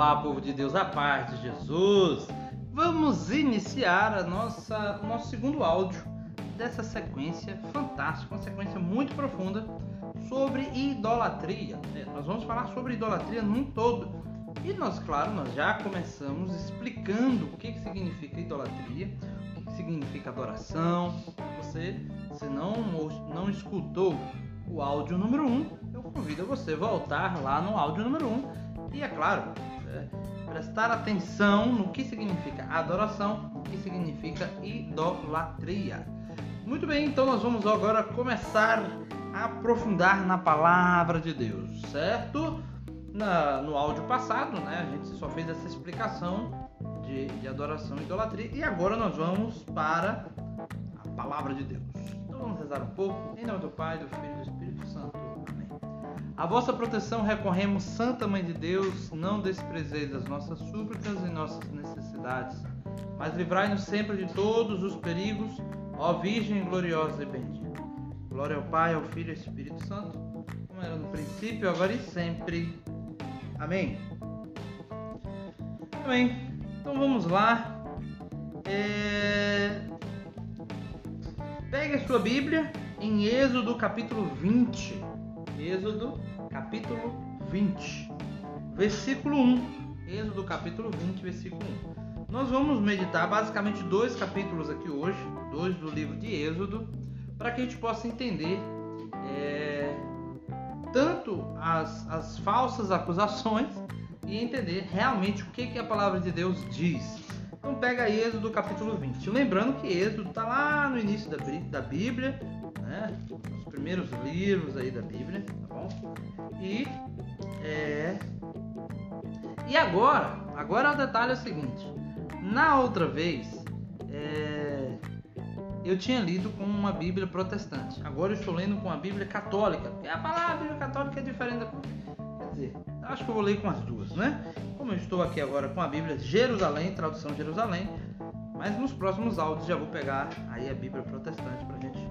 Olá, povo de Deus, a paz de Jesus. Vamos iniciar a nossa, o nosso segundo áudio dessa sequência fantástica, uma sequência muito profunda sobre idolatria. É, nós vamos falar sobre idolatria num todo. E nós, claro, nós já começamos explicando o que, que significa idolatria, o que, que significa adoração. Você, se não, não escutou o áudio número 1, um, eu convido você a voltar lá no áudio número 1 um, e, é claro, prestar atenção no que significa adoração, o que significa idolatria. Muito bem, então nós vamos agora começar a aprofundar na palavra de Deus, certo? Na, no áudio passado, né, a gente só fez essa explicação de, de adoração e idolatria e agora nós vamos para a palavra de Deus. Então vamos rezar um pouco, em nome do Pai, do Filho e do Espírito Santo. A vossa proteção recorremos, Santa Mãe de Deus, não desprezeis as nossas súplicas e nossas necessidades, mas livrai-nos sempre de todos os perigos, ó Virgem gloriosa e bendita. Glória ao Pai, ao Filho e ao Espírito Santo, como era no princípio, agora e sempre. Amém. Amém. Então vamos lá. É... Pegue a sua Bíblia em Êxodo capítulo 20. Êxodo capítulo 20, versículo 1. Êxodo capítulo 20, versículo 1. Nós vamos meditar basicamente dois capítulos aqui hoje, dois do livro de Êxodo, para que a gente possa entender é, tanto as, as falsas acusações e entender realmente o que, que a palavra de Deus diz. Então pega Êxodo capítulo 20. Lembrando que Êxodo está lá no início da, da Bíblia, né? Os primeiros livros aí da Bíblia, tá bom? E é e agora, agora o detalhe é o seguinte: na outra vez é, eu tinha lido com uma Bíblia protestante. Agora eu estou lendo com a Bíblia católica. E a palavra Bíblia católica é diferente da Quer dizer, acho que eu vou ler com as duas, né? Como eu estou aqui agora com a Bíblia Jerusalém, tradução Jerusalém, mas nos próximos áudios já vou pegar aí a Bíblia protestante para gente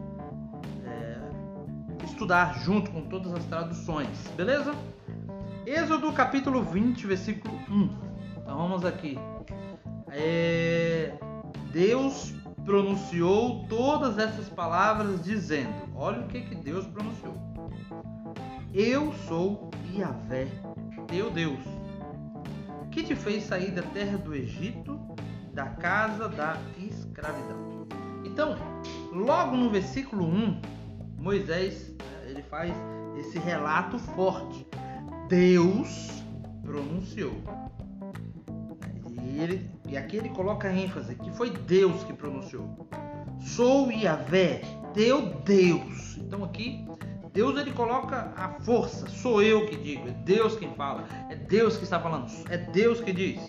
estudar junto com todas as traduções, beleza? Êxodo capítulo 20, versículo 1. Então vamos aqui. É... Deus pronunciou todas essas palavras dizendo: Olha o que, que Deus pronunciou. Eu sou Yahvé, teu Deus, que te fez sair da terra do Egito, da casa da escravidão. Então, logo no versículo 1, Moisés faz esse relato forte. Deus pronunciou. E, ele, e aqui ele coloca ênfase que foi Deus que pronunciou. Sou Yahvé, teu Deus. Então aqui Deus ele coloca a força, sou eu que digo, é Deus quem fala, é Deus que está falando, é Deus que diz.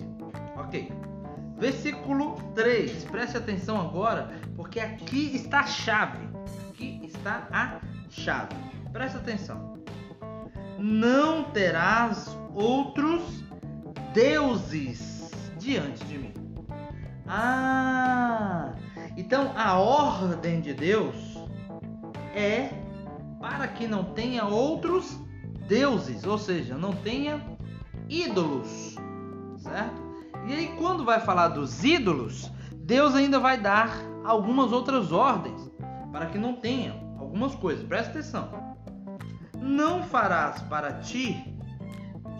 Ok. Versículo 3, preste atenção agora, porque aqui está a chave. Aqui está a chave. Presta atenção. Não terás outros deuses diante de mim. Ah, então a ordem de Deus é para que não tenha outros deuses, ou seja, não tenha ídolos, certo? E aí quando vai falar dos ídolos, Deus ainda vai dar algumas outras ordens para que não tenham algumas coisas. Presta atenção. Não farás para ti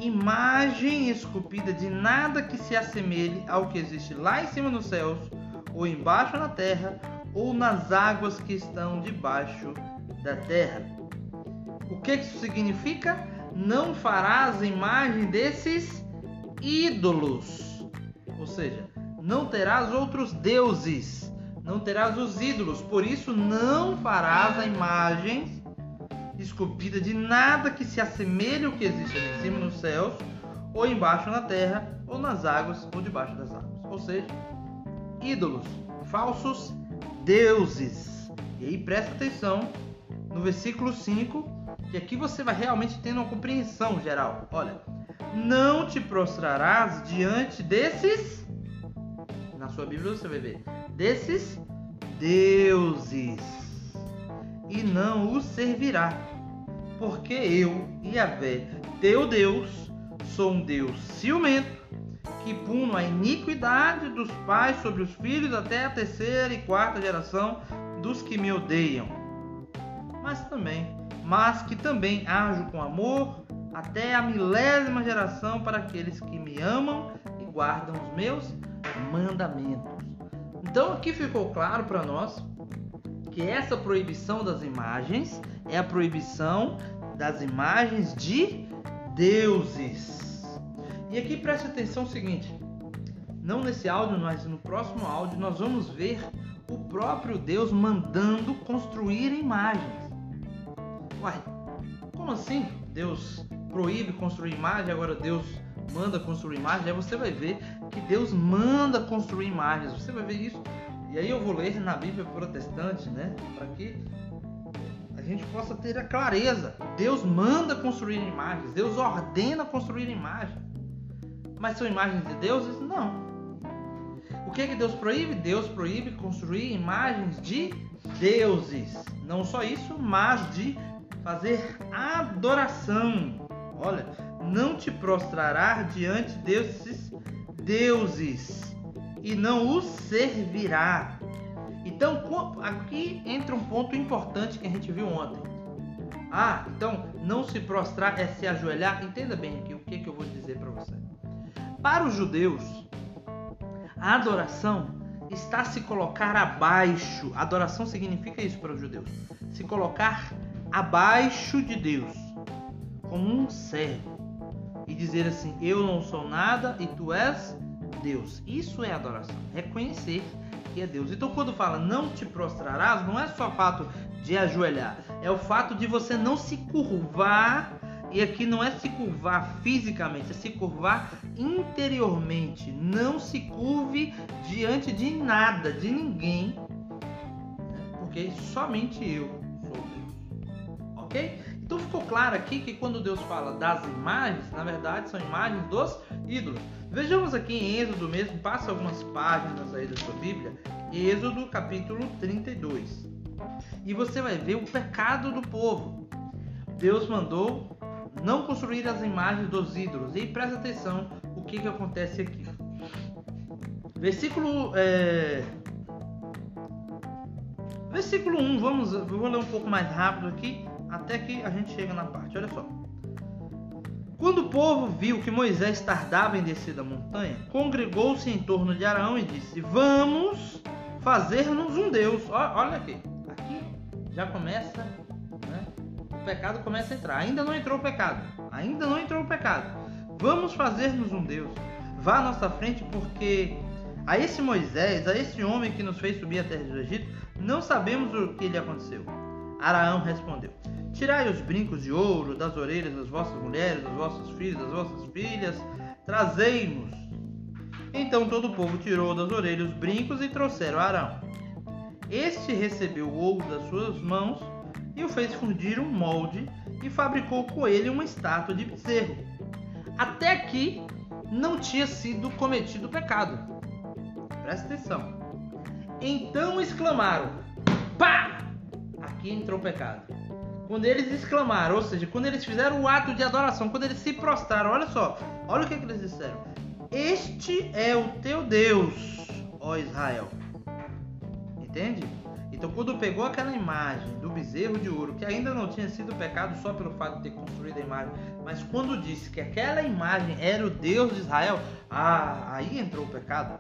imagem esculpida de nada que se assemelhe ao que existe lá em cima nos céus, ou embaixo na terra, ou nas águas que estão debaixo da terra. O que isso significa? Não farás imagem desses ídolos. Ou seja, não terás outros deuses, não terás os ídolos, por isso não farás a imagem esculpida de nada que se assemelhe ao que existe ali em cima nos céus, ou embaixo na terra, ou nas águas, ou debaixo das águas. Ou seja, ídolos, falsos deuses. E aí presta atenção no versículo 5, que aqui você vai realmente tendo uma compreensão geral. Olha, não te prostrarás diante desses. Na sua Bíblia você vai ver. Desses deuses. E não os servirá porque eu, Yahvé, teu Deus, sou um Deus ciumento, que puno a iniquidade dos pais sobre os filhos até a terceira e quarta geração dos que me odeiam. Mas também, mas que também ajo com amor até a milésima geração para aqueles que me amam e guardam os meus mandamentos. Então aqui ficou claro para nós que essa proibição das imagens é a proibição das imagens de deuses. E aqui preste atenção o seguinte: não nesse áudio, mas no próximo áudio nós vamos ver o próprio Deus mandando construir imagens. Uai, como assim? Deus proíbe construir imagem, agora Deus manda construir imagem. Aí você vai ver que Deus manda construir imagens. Você vai ver isso. E aí eu vou ler na Bíblia protestante, né? Para que a gente possa ter a clareza. Deus manda construir imagens. Deus ordena construir imagens. Mas são imagens de deuses? Não. O que, é que Deus proíbe? Deus proíbe construir imagens de deuses. Não só isso, mas de fazer adoração. Olha, não te prostrarás diante desses deuses e não os servirá. Então, aqui entra um ponto importante que a gente viu ontem. Ah, então não se prostrar é se ajoelhar. Entenda bem aqui o que, que eu vou dizer para você. Para os judeus, a adoração está se colocar abaixo. Adoração significa isso para os judeus: se colocar abaixo de Deus, como um servo, e dizer assim: Eu não sou nada e tu és Deus. Isso é adoração. Reconhecer que é Deus. Então, quando fala não te prostrarás, não é só fato de ajoelhar, é o fato de você não se curvar. E aqui não é se curvar fisicamente, é se curvar interiormente. Não se curve diante de nada, de ninguém, porque somente eu ok? Então ficou claro aqui que quando Deus fala das imagens, na verdade são imagens dos ídolos. Vejamos aqui em Êxodo mesmo, passa algumas páginas aí da sua Bíblia, Êxodo capítulo 32. E você vai ver o pecado do povo. Deus mandou não construir as imagens dos ídolos. E presta atenção o que, que acontece aqui. Versículo é... Versículo 1, vamos, vou ler um pouco mais rápido aqui até que a gente chega na parte. Olha só. Quando o povo viu que Moisés tardava em descer da montanha, congregou-se em torno de Arão e disse: Vamos fazer-nos um Deus. Olha aqui, aqui já começa, né? o pecado começa a entrar. Ainda não entrou o pecado, ainda não entrou o pecado. Vamos fazer-nos um Deus. Vá à nossa frente, porque a esse Moisés, a esse homem que nos fez subir a terra do Egito, não sabemos o que lhe aconteceu. Araão respondeu: Tirai os brincos de ouro das orelhas das vossas mulheres, dos vossos filhos, das vossas filhas, trazei-nos. Então todo o povo tirou das orelhas os brincos e trouxeram Arão. Este recebeu o ouro das suas mãos e o fez fundir um molde e fabricou com ele uma estátua de bezerro. Até aqui não tinha sido cometido pecado. Presta atenção. Então exclamaram: Pá! Aqui entrou o pecado quando eles exclamaram, ou seja, quando eles fizeram o ato de adoração, quando eles se prostraram, olha só, olha o que, que eles disseram: Este é o teu Deus, ó Israel. Entende? Então, quando pegou aquela imagem do bezerro de ouro, que ainda não tinha sido pecado só pelo fato de ter construído a imagem, mas quando disse que aquela imagem era o Deus de Israel, ah, aí entrou o pecado.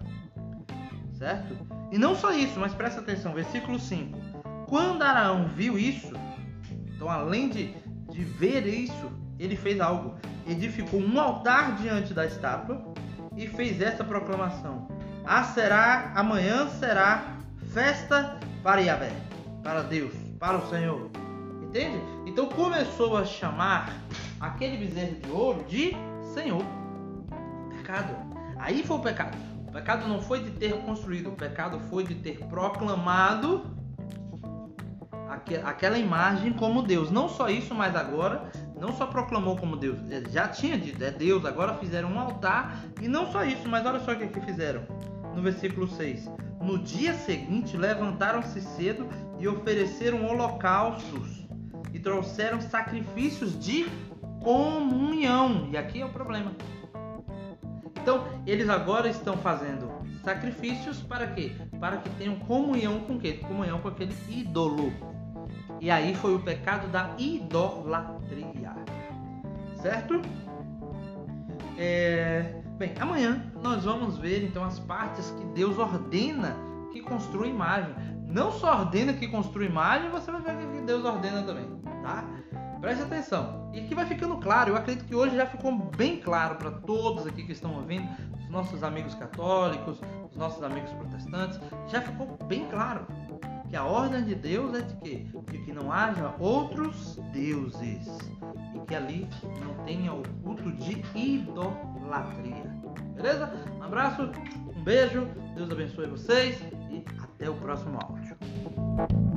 Certo? E não só isso, mas presta atenção, versículo 5. Quando Araão viu isso, então, além de, de ver isso, ele fez algo. Edificou um altar diante da estátua e fez essa proclamação: Ah, será, amanhã será festa para Yahvé, para Deus, para o Senhor. Entende? Então começou a chamar aquele bezerro de ouro de Senhor. Pecado. Aí foi o pecado. O pecado não foi de ter construído, o pecado foi de ter proclamado aquela imagem como Deus. Não só isso, mas agora não só proclamou como Deus, já tinha dito, é Deus, agora fizeram um altar e não só isso, mas olha só o que, que fizeram. No versículo 6. No dia seguinte levantaram-se cedo e ofereceram holocaustos e trouxeram sacrifícios de comunhão. E aqui é o problema. Então, eles agora estão fazendo sacrifícios para quê? Para que tenham comunhão com quê? Comunhão com aquele ídolo. E aí foi o pecado da idolatria. Certo? É... Bem, amanhã nós vamos ver então as partes que Deus ordena que construa imagem. Não só ordena que construa imagem, você vai ver que Deus ordena também, tá? Preste atenção. E aqui vai ficando claro, eu acredito que hoje já ficou bem claro para todos aqui que estão ouvindo, os nossos amigos católicos, os nossos amigos protestantes, já ficou bem claro que a ordem de Deus é de quê? De que não haja outros deuses e que ali não tenha o culto de idolatria. Beleza? Um abraço, um beijo, Deus abençoe vocês e até o próximo áudio.